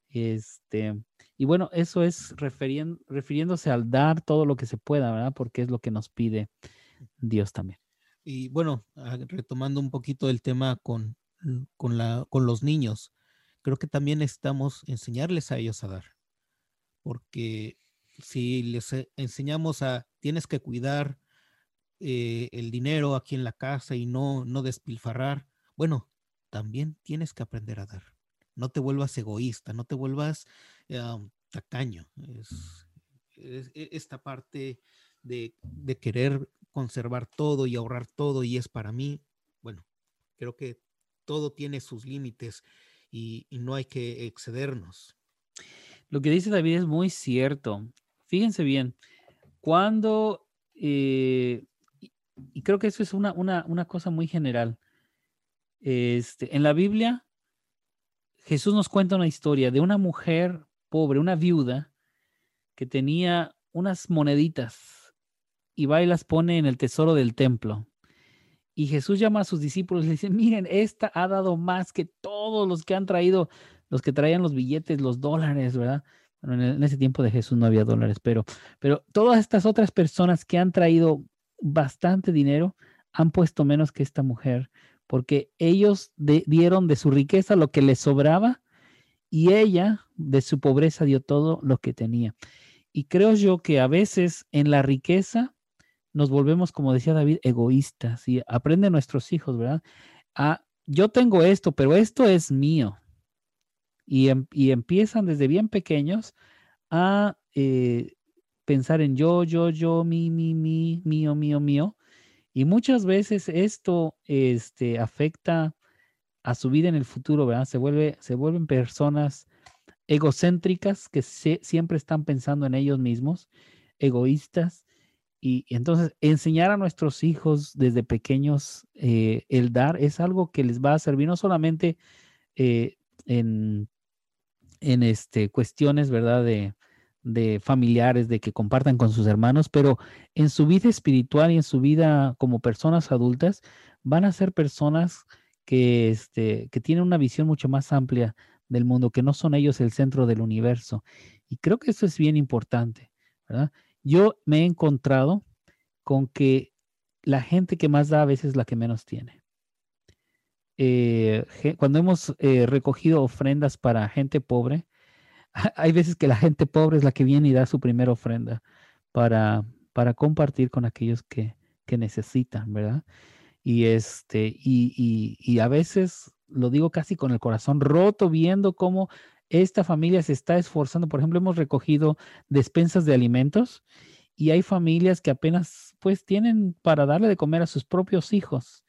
Este, y bueno, eso es refiriéndose al dar todo lo que se pueda, ¿verdad? Porque es lo que nos pide Dios también. Y bueno, ah, retomando un poquito el tema con, con, la, con los niños, creo que también necesitamos enseñarles a ellos a dar. Porque si les e, enseñamos a, tienes que cuidar eh, el dinero aquí en la casa y no, no despilfarrar, bueno, también tienes que aprender a dar. No te vuelvas egoísta, no te vuelvas tacaño. Es, e, esta parte de, de, querer conservar todo y ahorrar todo y es para mí, bueno, creo que todo tiene sus límites y, no hay que excedernos. Lo que dice David es muy cierto. Fíjense bien, cuando, eh, y creo que eso es una, una, una cosa muy general, este, en la Biblia, Jesús nos cuenta una historia de una mujer pobre, una viuda, que tenía unas moneditas y va y las pone en el tesoro del templo. Y Jesús llama a sus discípulos y le dice, miren, esta ha dado más que todos los que han traído, los que traían los billetes, los dólares, ¿verdad? En, ese tiempo de Jesús no había dólares, pero, pero todas estas otras personas que han traído bastante dinero han puesto menos que esta mujer porque ellos dieron de su riqueza lo que les sobraba y ella de su pobreza dio todo lo que tenía. Y creo yo que a veces en la riqueza nos volvemos, como decía David, egoístas y aprenden nuestros hijos, ¿verdad? A, yo tengo esto, pero esto es mío. Y, em, empiezan desde bien pequeños a eh, pensar en yo, yo, yo, mi, mi, mi, mío, mío, mío. Y muchas veces esto este, afecta a su vida en el futuro, ¿verdad? Se, se vuelven personas egocéntricas que siempre están pensando en ellos mismos, egoístas. Y, entonces enseñar a nuestros hijos desde pequeños eh, el dar es algo que les va a servir no solamente eh, en, este, cuestiones, ¿verdad? De, de familiares, de que compartan con sus hermanos, pero en su vida espiritual y en su vida como personas adultas van a ser personas que, este, que tienen una visión mucho más amplia del mundo, que no son ellos el centro del universo. Y creo que eso es bien importante, ¿verdad? Yo me he encontrado con que la gente que más da a veces es la que menos tiene. Eh, cuando hemos eh, recogido ofrendas para gente pobre, [LAUGHS] hay veces que la gente pobre es la que viene y da su primera ofrenda para, para compartir con aquellos que, que necesitan, ¿verdad? Y, este, y, y, a veces lo digo casi con el corazón roto, viendo cómo esta familia se está esforzando. Por ejemplo, hemos recogido despensas de alimentos y hay familias que apenas pues tienen para darle de comer a sus propios hijos.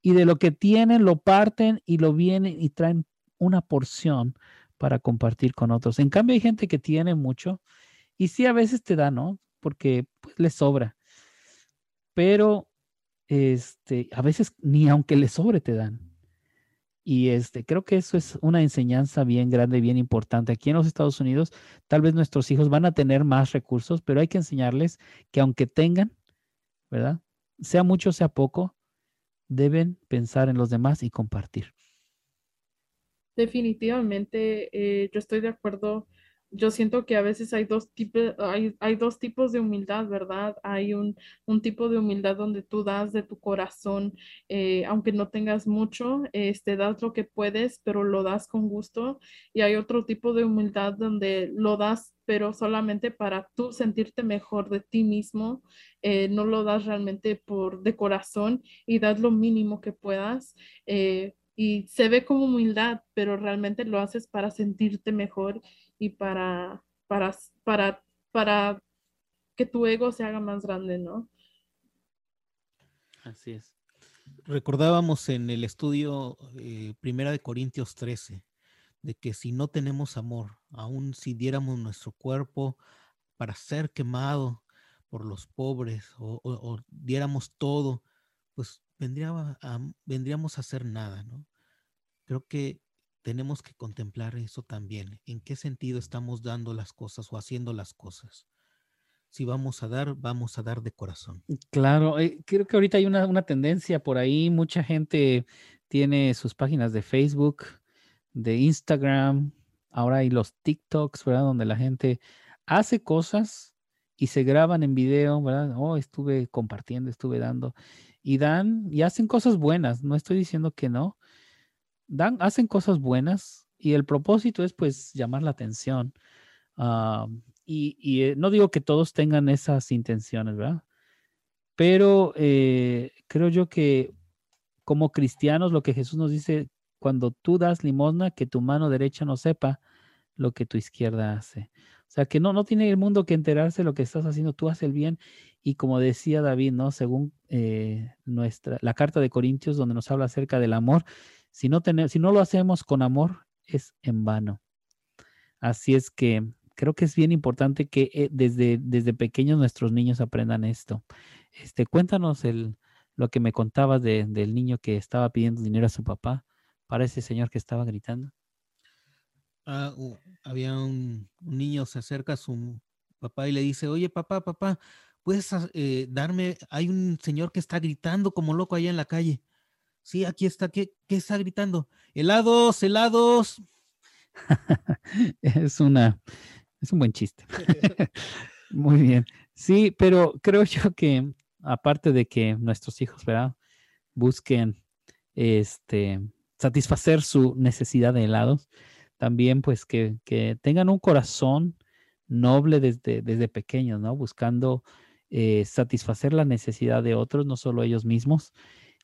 Y de lo que tienen lo parten y lo vienen y traen una porción para compartir con otros. En cambio, hay gente que tiene mucho y sí a veces te da, ¿no? Porque pues le sobra. Pero este, a veces ni aunque le sobre te dan. Y este, creo que eso es una enseñanza bien grande, bien importante. Aquí en los Estados Unidos, tal vez nuestros hijos van a tener más recursos, pero hay que enseñarles que aunque tengan, ¿verdad? Sea mucho, sea poco, deben pensar en los demás y compartir. Definitivamente, eh, yo estoy de acuerdo. Yo siento que a veces hay dos tipos, hay, hay dos tipos de humildad, ¿verdad? Hay un, un, tipo de humildad donde tú das de tu corazón, eh, aunque no tengas mucho, este, das lo que puedes, pero lo das con gusto. Y hay otro tipo de humildad donde lo das, pero solamente para tú sentirte mejor de ti mismo. Eh, no lo das realmente por de corazón y das lo mínimo que puedas y se ve como humildad, pero realmente lo haces para sentirte mejor y para, para, para, para que tu ego se haga más grande, ¿no? Así es. Recordábamos en el estudio eh, Primera de Corintios 13, de que si no tenemos amor, aun si diéramos nuestro cuerpo para ser quemado por los pobres o diéramos todo, pues vendría vendríamos a hacer nada, ¿no? Creo que tenemos que contemplar eso también, en qué sentido estamos dando las cosas o haciendo las cosas. Si vamos a dar, vamos a dar de corazón. Claro, eh, creo que ahorita hay una, una tendencia por ahí, mucha gente tiene sus páginas de Facebook de Instagram, ahora hay los TikToks, ¿verdad? Donde la gente hace cosas y se graban en video, ¿verdad? Oh, estuve compartiendo, estuve dando. Y dan y hacen cosas buenas, no estoy diciendo que no. Dan, hacen cosas buenas y el propósito es pues llamar la atención. Ah, y, eh, no digo que todos tengan esas intenciones, ¿verdad? Pero eh, creo yo que como cristianos lo que Jesús nos dice, cuando tú das limosna, que tu mano derecha no sepa lo que tu izquierda hace. O sea, que no, no tiene el mundo que enterarse de lo que estás haciendo, tú haces el bien. Y como decía David, ¿no? Según eh, nuestra, la carta de Corintios, donde nos habla acerca del amor, si no, si no lo hacemos con amor, es en vano. Así es que creo que es bien importante que eh, desde, desde pequeños nuestros niños aprendan esto. Este, cuéntanos el, lo que me contabas del niño que estaba pidiendo dinero a su papá para ese señor que estaba gritando. Ah, había un, niño, se acerca a su papá y le dice, oye papá, papá, ¿puedes eh, darme? Hay un señor que está gritando como loco allá en la calle. Sí, aquí está, ¿qué, qué está gritando? Helados, helados. [LAUGHS] es una, es un buen chiste. [LAUGHS] Muy bien. Sí, pero creo yo que aparte de que nuestros hijos, ¿verdad? Busquen este satisfacer su necesidad de helados, también pues que, tengan un corazón noble desde, desde pequeños, ¿no? Buscando eh, satisfacer la necesidad de otros, no solo ellos mismos.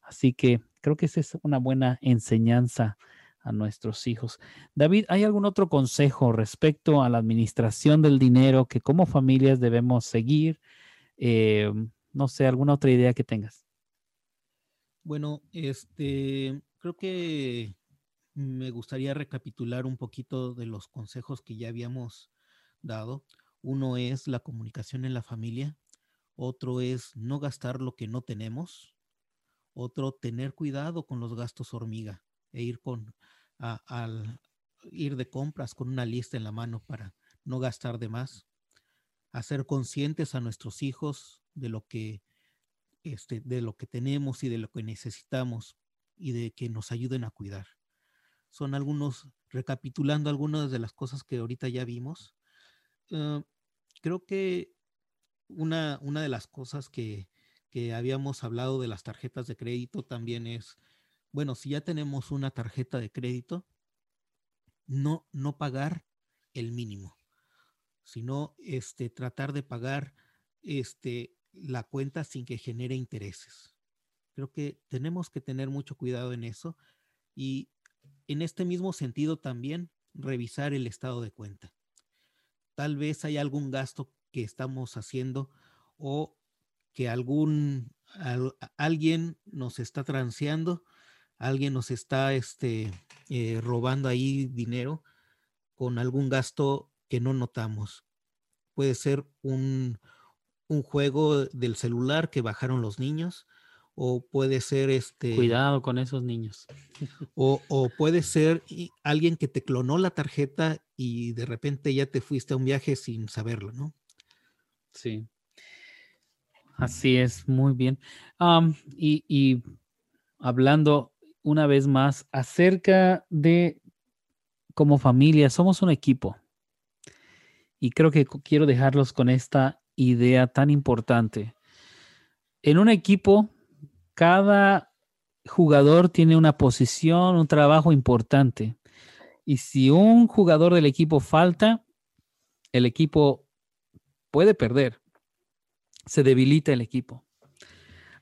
Así que creo que esa es una buena enseñanza a nuestros hijos. David, ¿hay algún otro consejo respecto a la administración del dinero que como familias debemos seguir? Eh, no sé, alguna otra idea que tengas. Bueno, este, creo que me gustaría recapitular un poquito de los consejos que ya habíamos dado. Uno es la comunicación en la familia, otro es no gastar lo que no tenemos, otro tener cuidado con los gastos hormiga e ir con al ir de compras con una lista en la mano para no gastar de más, hacer conscientes a nuestros hijos de lo que este, de lo que tenemos y de lo que necesitamos y de que nos ayuden a cuidar son algunos, recapitulando algunas de las cosas que ahorita ya vimos. Ah, creo que una, una de las cosas que, que habíamos hablado de las tarjetas de crédito también es, bueno, si ya tenemos una tarjeta de crédito, no, no pagar el mínimo, sino este, tratar de pagar este, la cuenta sin que genere intereses. Creo que tenemos que tener mucho cuidado en eso y en este mismo sentido también revisar el estado de cuenta. Tal vez hay algún gasto que estamos haciendo o que algún alguien nos está transeando, alguien nos está este, eh, robando ahí dinero con algún gasto que no notamos. Puede ser un, un juego del celular que bajaron los niños, o puede ser este... Cuidado con esos niños. [LAUGHS] O, puede ser alguien que te clonó la tarjeta y de repente ya te fuiste a un viaje sin saberlo, ¿no? Sí. Así es, muy bien. y, y hablando una vez más acerca de como familia, somos un equipo. Y creo que quiero dejarlos con esta idea tan importante. En un equipo cada jugador tiene una posición, un trabajo importante. Y si un jugador del equipo falta, el equipo puede perder. Se debilita el equipo.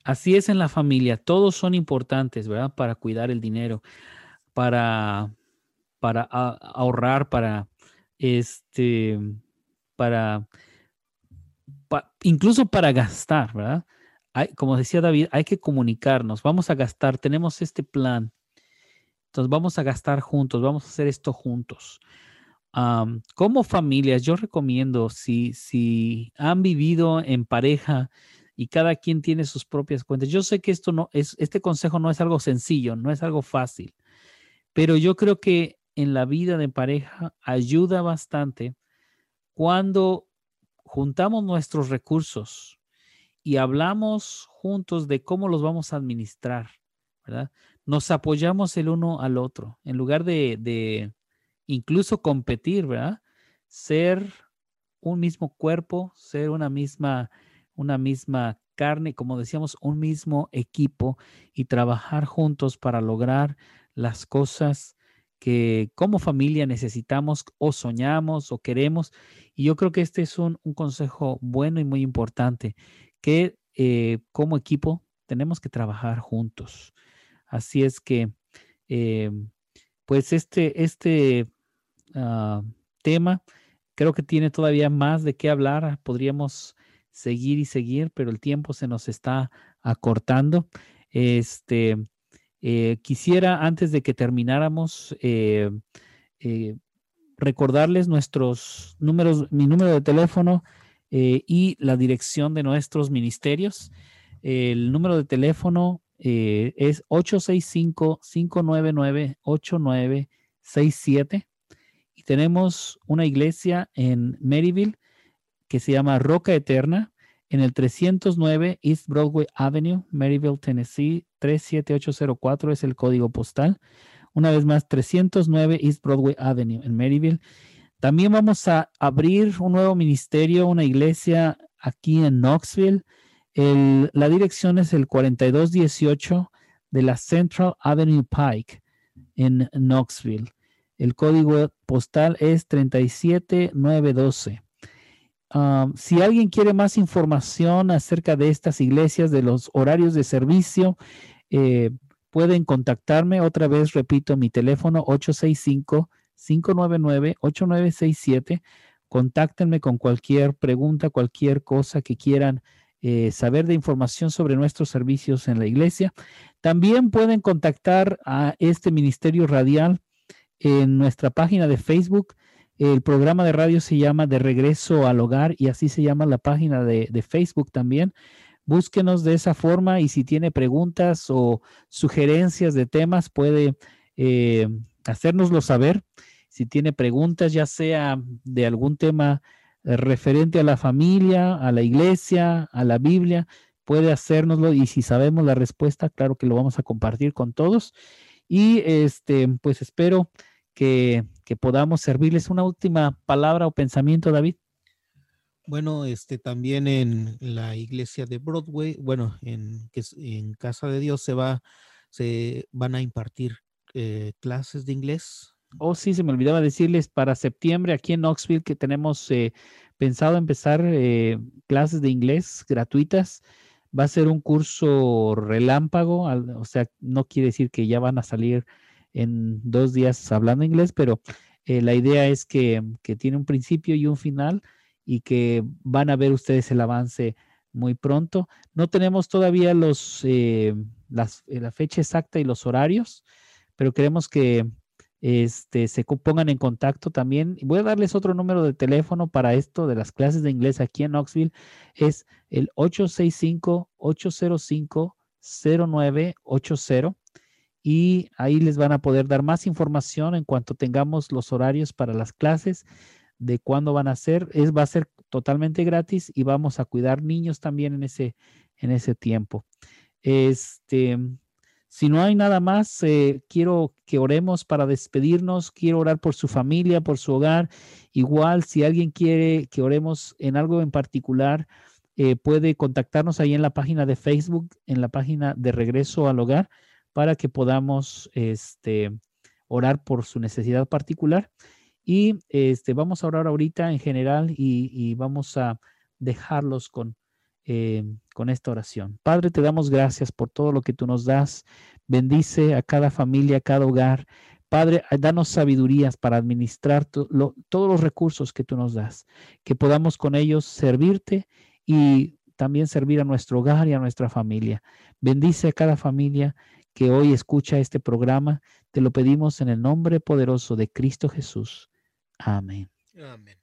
Así es en la familia. Todos son importantes, ¿verdad? Para cuidar el dinero, para, para ahorrar, para este, para, incluso para gastar, ¿verdad? como decía David, hay que comunicarnos, vamos a gastar, tenemos este plan, entonces vamos a gastar juntos, vamos a hacer esto juntos. Como familias, yo recomiendo, si, si han vivido en pareja y cada quien tiene sus propias cuentas, yo sé que esto no es, este consejo no es algo sencillo, no es algo fácil, pero yo creo que en la vida de pareja ayuda bastante cuando juntamos nuestros recursos, y hablamos juntos de cómo los vamos a administrar, ¿verdad? Nos apoyamos el uno al otro, en lugar de, de incluso competir, ¿verdad? Ser un mismo cuerpo, ser una misma, una misma carne, como decíamos, un mismo equipo y trabajar juntos para lograr las cosas que como familia necesitamos o soñamos o queremos. Y yo creo que este es un, consejo bueno y muy importante, que eh, como equipo tenemos que trabajar juntos. Así es que, eh, pues este, este ah, tema creo que tiene todavía más de qué hablar. Podríamos seguir y seguir, pero el tiempo se nos está acortando. Este, eh, quisiera, antes de que termináramos, eh, eh, recordarles nuestros números, mi número de teléfono y la dirección de nuestros ministerios. El número de teléfono es 865-599-8967 tenemos una iglesia en Maryville que se llama Roca Eterna en el 309 East Broadway Avenue, Maryville, Tennessee, 37804 es el código postal. Una vez más, 309 East Broadway Avenue en Maryville. También vamos a abrir un nuevo ministerio, una iglesia aquí en Knoxville. la dirección es el 4218 de la Central Avenue Pike en Knoxville. El código postal es 37912 si alguien quiere más información acerca de estas iglesias, de los horarios de servicio, eh, pueden contactarme. Otra vez, repito, mi teléfono 865-599-8967. Contáctenme con cualquier pregunta, cualquier cosa que quieran eh, saber de información sobre nuestros servicios en la iglesia. También pueden contactar a este ministerio radial en nuestra página de Facebook el programa de radio se llama De Regreso al Hogar y así se llama la página de, Facebook también. Búsquenos de esa forma y si tiene preguntas o sugerencias de temas puede eh, hacérnoslo saber. Si tiene preguntas, ya sea de algún tema eh, referente a la familia, a la iglesia, a la Biblia, puede hacérnoslo y si sabemos la respuesta, claro que lo vamos a compartir con todos. Y este, pues espero que, podamos servirles. Una última palabra o pensamiento, David. Bueno, este también en la iglesia de Broadway, bueno, en, en Casa de Dios se va, se van a impartir eh, clases de inglés. Oh, sí, se me olvidaba decirles para septiembre aquí en Knoxville que tenemos eh, pensado empezar eh, clases de inglés gratuitas. Va a ser un curso relámpago, o sea, no quiere decir que ya van a salir en dos días hablando inglés, pero eh, la idea es que, tiene un principio y un final y que van a ver ustedes el avance muy pronto. No tenemos todavía los, eh, eh, la fecha exacta y los horarios, pero queremos que este, se pongan en contacto también. Voy a darles otro número de teléfono para esto de las clases de inglés aquí en Knoxville. Es el 865-805-0980 y ahí les van a poder dar más información en cuanto tengamos los horarios para las clases de cuándo van a ser. Es, va a ser totalmente gratis y vamos a cuidar niños también en ese, en ese tiempo. Este, si no hay nada más, eh, quiero que oremos para despedirnos. Quiero orar por su familia, por su hogar. Igual, si alguien quiere que oremos en algo en particular, eh, puede contactarnos ahí en la página de Facebook, en la página de Regreso al Hogar para que podamos este, orar por su necesidad particular. Y este, vamos a orar ahorita en general y, vamos a dejarlos con, eh, con esta oración. Padre, te damos gracias por todo lo que tú nos das. Bendice a cada familia, a cada hogar. Padre, danos sabidurías para administrar todos los recursos que tú nos das, que podamos con ellos servirte y también servir a nuestro hogar y a nuestra familia. Bendice a cada familia que hoy escucha este programa. Te lo pedimos en el nombre poderoso de Cristo Jesús. Amén. Amén.